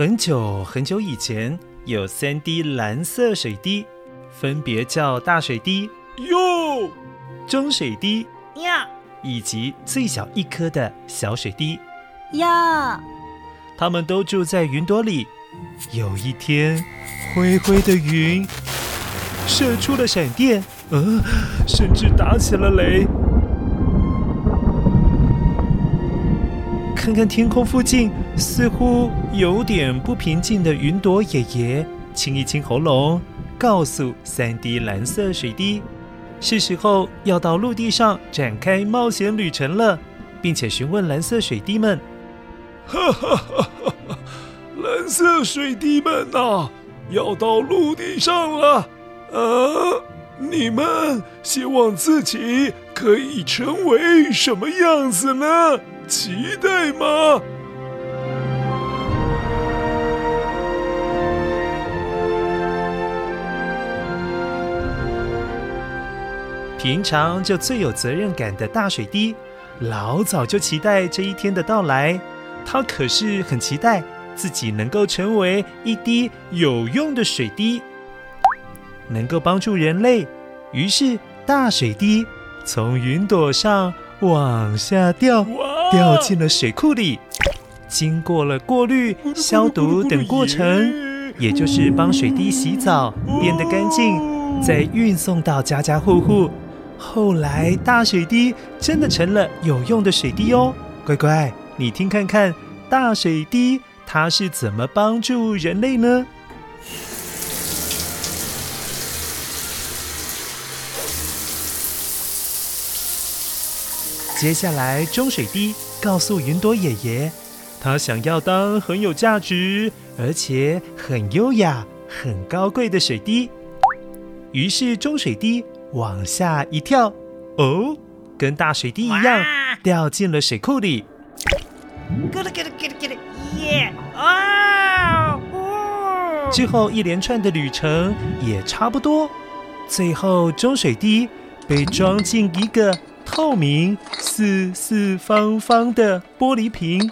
很久很久以前，有三滴蓝色水滴，分别叫大水滴哟、中水滴呀，以及最小一颗的小水滴呀。他们都住在云朵里。有一天，灰灰的云射出了闪电，呃，甚至打起了雷。看看天空附近，似乎有点不平静的云朵爷爷，清一清喉咙，告诉三滴蓝色水滴：“是时候要到陆地上展开冒险旅程了，并且询问蓝色水滴们：‘哈哈哈哈！蓝色水滴们呐，要到陆地上了啊！你们希望自己可以成为什么样子呢？’”期待吗？平常就最有责任感的大水滴，老早就期待这一天的到来。他可是很期待自己能够成为一滴有用的水滴，能够帮助人类。于是，大水滴从云朵上往下掉。掉进了水库里，经过了过滤、消毒等过程，也就是帮水滴洗澡变得干净，再运送到家家户户。后来，大水滴真的成了有用的水滴哦。乖乖，你听看看，大水滴它是怎么帮助人类呢？接下来，中水滴告诉云朵爷爷，他想要当很有价值，而且很优雅、很高贵的水滴。于是，中水滴往下一跳，哦，跟大水滴一样，掉进了水库里。咯咯咯咯咯咯，耶！啊！之后一连串的旅程也差不多，最后中水滴被装进一个。透明四四方方的玻璃瓶，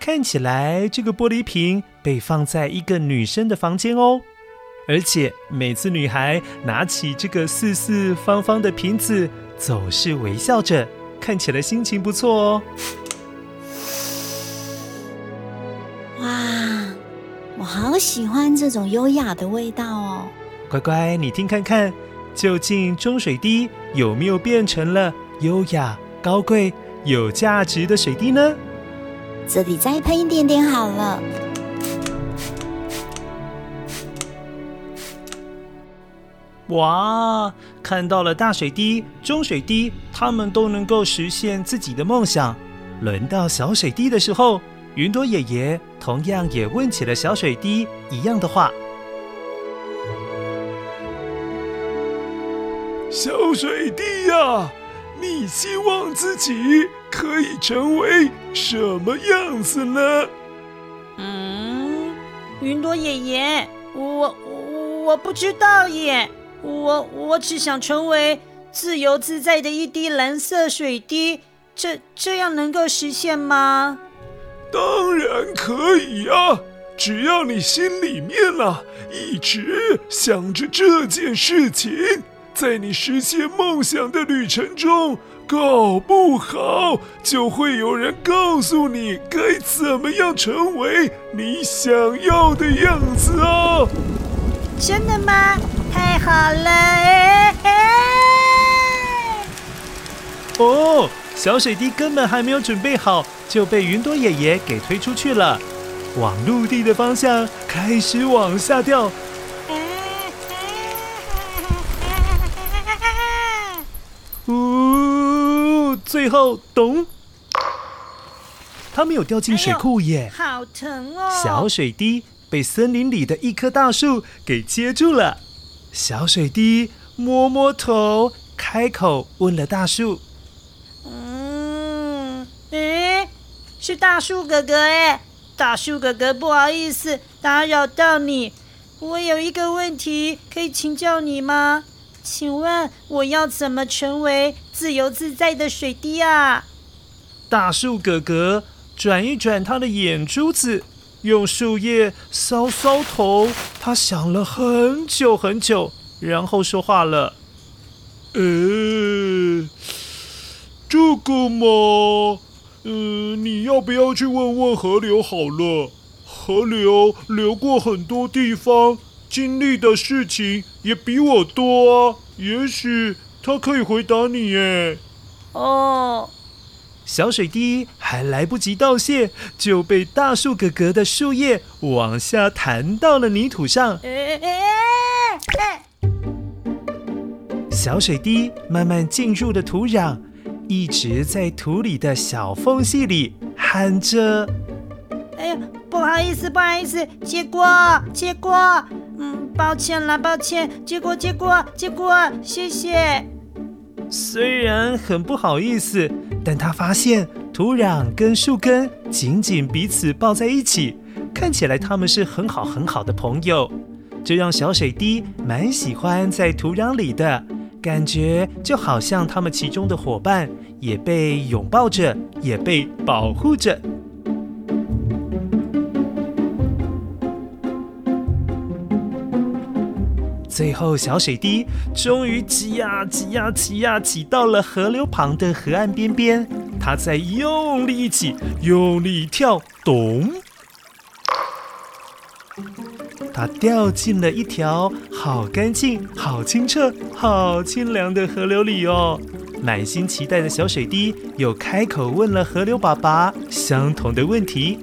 看起来这个玻璃瓶被放在一个女生的房间哦，而且每次女孩拿起这个四四方方的瓶子，总是微笑着，看起来心情不错哦。哇，我好喜欢这种优雅的味道哦！乖乖，你听看看，究竟中水滴有没有变成了优雅、高贵、有价值的水滴呢？这里再喷一点点好了。哇，看到了大水滴、中水滴，他们都能够实现自己的梦想。轮到小水滴的时候，云朵爷爷同样也问起了小水滴一样的话。小水滴呀！你希望自己可以成为什么样子呢？嗯，云朵爷爷，我我不知道耶，我我只想成为自由自在的一滴蓝色水滴，这这样能够实现吗？当然可以呀，只要你心里面啊一直想着这件事情，在你实现梦想的旅程中，搞不好就会有人告诉你该怎么样成为你想要的样子哦。真的吗？太好了！哎哎哦，小水滴根本还没有准备好，就被云朵爷爷给推出去了，往陆地的方向开始往下掉。最后咚，他没有掉进水库耶！好疼哦！小水滴被森林里的一棵大树给接住了。小水滴摸摸头，开口问了大树。嗯，诶是大树哥哥哎，大树哥哥，不好意思打扰到你。我有一个问题可以请教你吗？请问我要怎么成为自由自在的水滴啊？大树哥哥转一转他的眼珠子，用树叶搔搔头，他想了很久很久，然后说话了：“呃，这个嘛。”呃，你要不要去问问河流好了？河流流过很多地方，经历的事情也比我多啊。也许他可以回答你耶。哦，小水滴还来不及道谢，就被大树哥哥的树叶往下弹到了泥土上。小水滴慢慢进入了土壤。一直在土里的小缝隙里喊着：“哎呀，不好意思，不好意思，结果，结果，嗯，抱歉啦，抱歉，结果，结果，结果，谢谢。”虽然很不好意思，但他发现土壤跟树根紧紧彼此抱在一起，看起来他们是很好很好的朋友，这让小水滴蛮喜欢在土壤里的。感觉就好像他们其中的伙伴也被拥抱着，也被保护着。最后，小水滴终于挤呀挤呀挤呀挤到了河流旁的河岸边边，它在用力挤，用力跳，咚！它掉进了一条好干净、好清澈、好清凉的河流里哦。满心期待的小水滴又开口问了河流爸爸相同的问题：“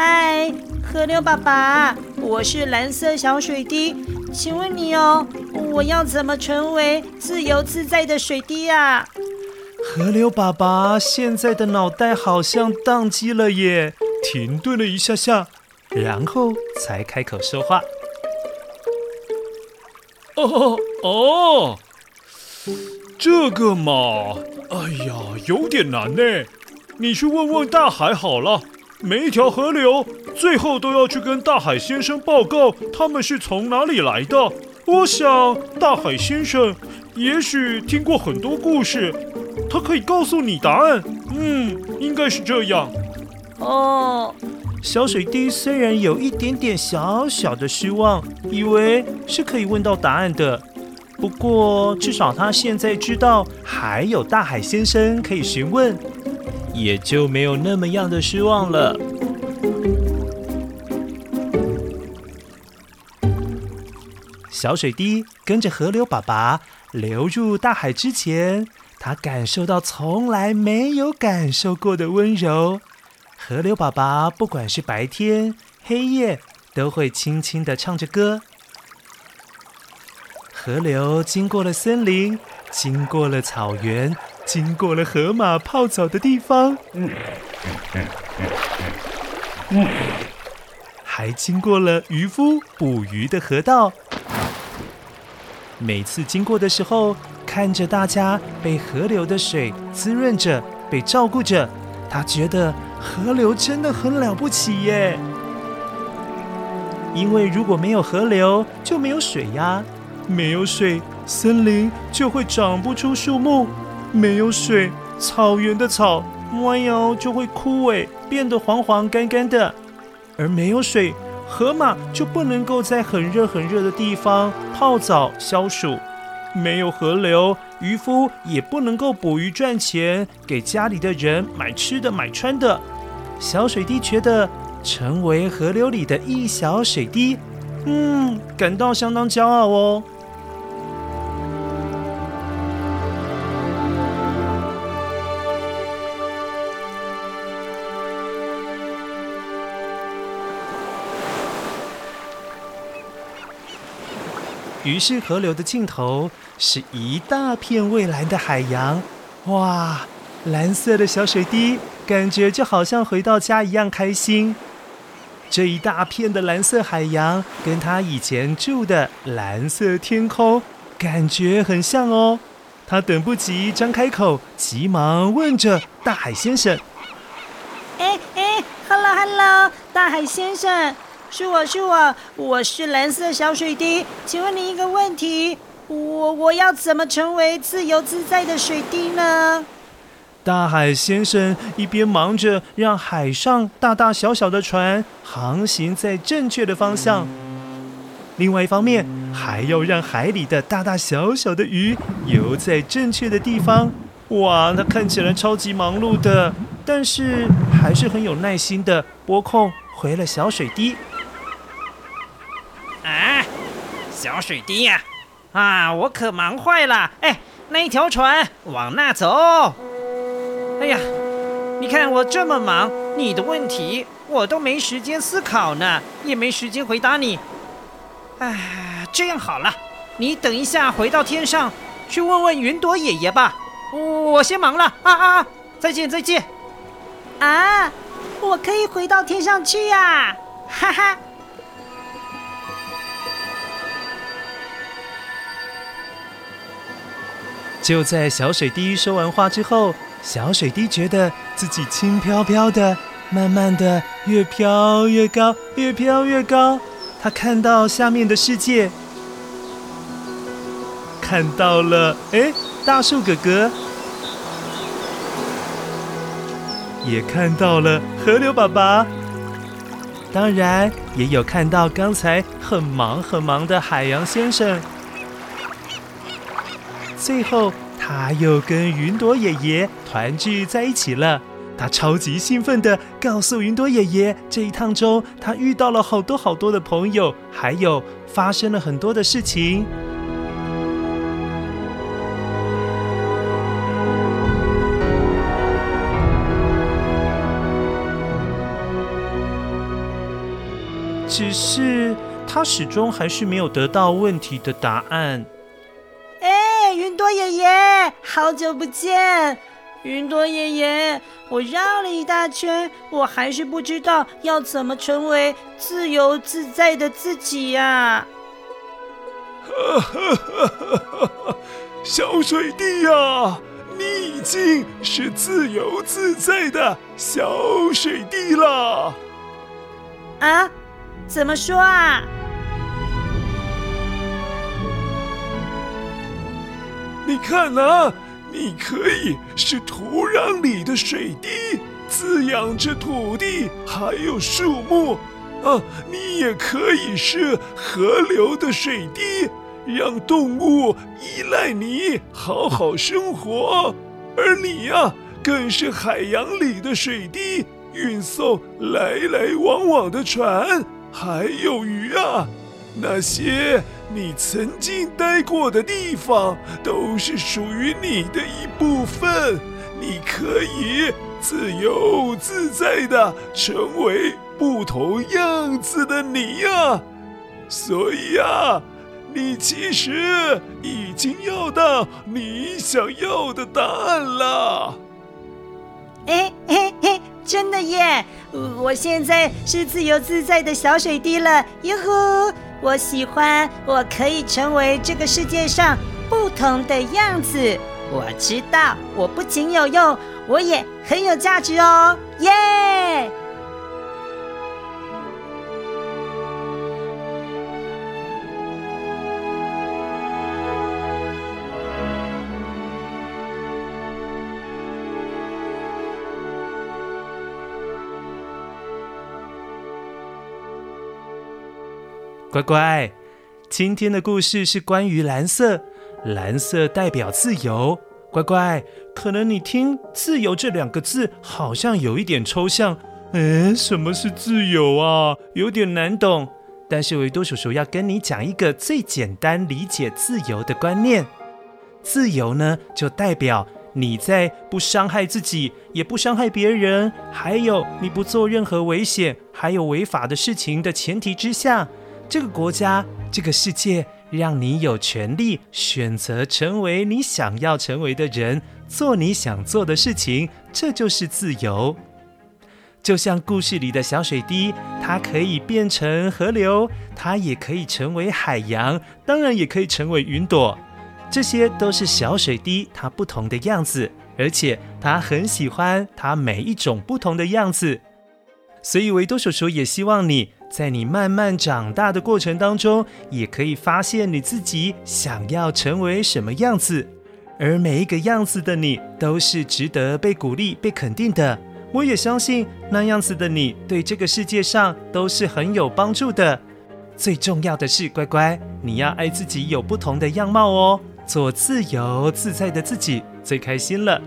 嗨，河流爸爸，我是蓝色小水滴，请问你哦，我要怎么成为自由自在的水滴啊？”河流爸爸现在的脑袋好像宕机了耶，停顿了一下下，然后才开口说话。哦哦，这个嘛，哎呀，有点难呢。你去问问大海好了。每一条河流最后都要去跟大海先生报告，他们是从哪里来的。我想大海先生也许听过很多故事。他可以告诉你答案，嗯，应该是这样。哦，小水滴虽然有一点点小小的失望，以为是可以问到答案的，不过至少他现在知道还有大海先生可以询问，也就没有那么样的失望了。小水滴跟着河流爸爸流入大海之前，他感受到从来没有感受过的温柔。河流爸爸不管是白天黑夜，都会轻轻的唱着歌。河流经过了森林，经过了草原，经过了河马泡澡的地方，嗯、还经过了渔夫捕鱼的河道。每次经过的时候，看着大家被河流的水滋润着，被照顾着，他觉得河流真的很了不起耶。因为如果没有河流，就没有水呀。没有水，森林就会长不出树木；没有水，草原的草弯腰就会枯萎，变得黄黄干干的。而没有水，河马就不能够在很热很热的地方泡澡消暑。没有河流，渔夫也不能够捕鱼赚钱，给家里的人买吃的买穿的。小水滴觉得。成为河流里的一小水滴，嗯，感到相当骄傲哦。于是，河流的尽头是一大片蔚蓝的海洋，哇，蓝色的小水滴，感觉就好像回到家一样开心。这一大片的蓝色海洋，跟他以前住的蓝色天空感觉很像哦。他等不及张开口，急忙问着大海先生：“哎哎，Hello Hello，大海先生，是我是我，我是蓝色小水滴，请问你一个问题，我我要怎么成为自由自在的水滴呢？”大海先生一边忙着让海上大大小小的船航行在正确的方向，另外一方面还要让海里的大大小小的鱼游在正确的地方。哇，他看起来超级忙碌的，但是还是很有耐心的拨空回了小水滴。啊，小水滴呀，啊，我可忙坏了。哎，那一条船往那走。哎呀，你看我这么忙，你的问题我都没时间思考呢，也没时间回答你。哎，这样好了，你等一下回到天上去问问云朵爷爷吧。我先忙了啊啊！再见再见。啊，我可以回到天上去呀！哈哈。就在小水滴说完话之后。小水滴觉得自己轻飘飘的，慢慢的越飘越高，越飘越高。他看到下面的世界，看到了，哎，大树哥哥，也看到了河流爸爸，当然也有看到刚才很忙很忙的海洋先生。最后。他又跟云朵爷爷团聚在一起了。他超级兴奋地告诉云朵爷爷，这一趟中他遇到了好多好多的朋友，还有发生了很多的事情。只是他始终还是没有得到问题的答案。云朵爷爷，好久不见！云朵爷爷，我绕了一大圈，我还是不知道要怎么成为自由自在的自己呀！哈哈哈哈哈！小水滴呀，你已经是自由自在的小水滴了。啊？怎么说啊？你看啊，你可以是土壤里的水滴，滋养着土地，还有树木。啊，你也可以是河流的水滴，让动物依赖你，好好生活。而你呀，更是海洋里的水滴，运送来来往往的船，还有鱼啊，那些。你曾经待过的地方都是属于你的一部分，你可以自由自在地成为不同样子的你呀。所以呀，你其实已经要到你想要的答案了。哎哎哎，真的耶！我现在是自由自在的小水滴了，哟呼！我喜欢，我可以成为这个世界上不同的样子。我知道，我不仅有用，我也很有价值哦，耶！乖乖，今天的故事是关于蓝色，蓝色代表自由。乖乖，可能你听“自由”这两个字好像有一点抽象，诶，什么是自由啊？有点难懂。但是维多叔叔要跟你讲一个最简单理解自由的观念。自由呢，就代表你在不伤害自己，也不伤害别人，还有你不做任何危险还有违法的事情的前提之下。这个国家，这个世界，让你有权利选择成为你想要成为的人，做你想做的事情，这就是自由。就像故事里的小水滴，它可以变成河流，它也可以成为海洋，当然也可以成为云朵。这些都是小水滴它不同的样子，而且它很喜欢它每一种不同的样子。所以维多叔叔也希望你。在你慢慢长大的过程当中，也可以发现你自己想要成为什么样子，而每一个样子的你都是值得被鼓励、被肯定的。我也相信那样子的你对这个世界上都是很有帮助的。最重要的是，乖乖，你要爱自己有不同的样貌哦，做自由自在的自己最开心了。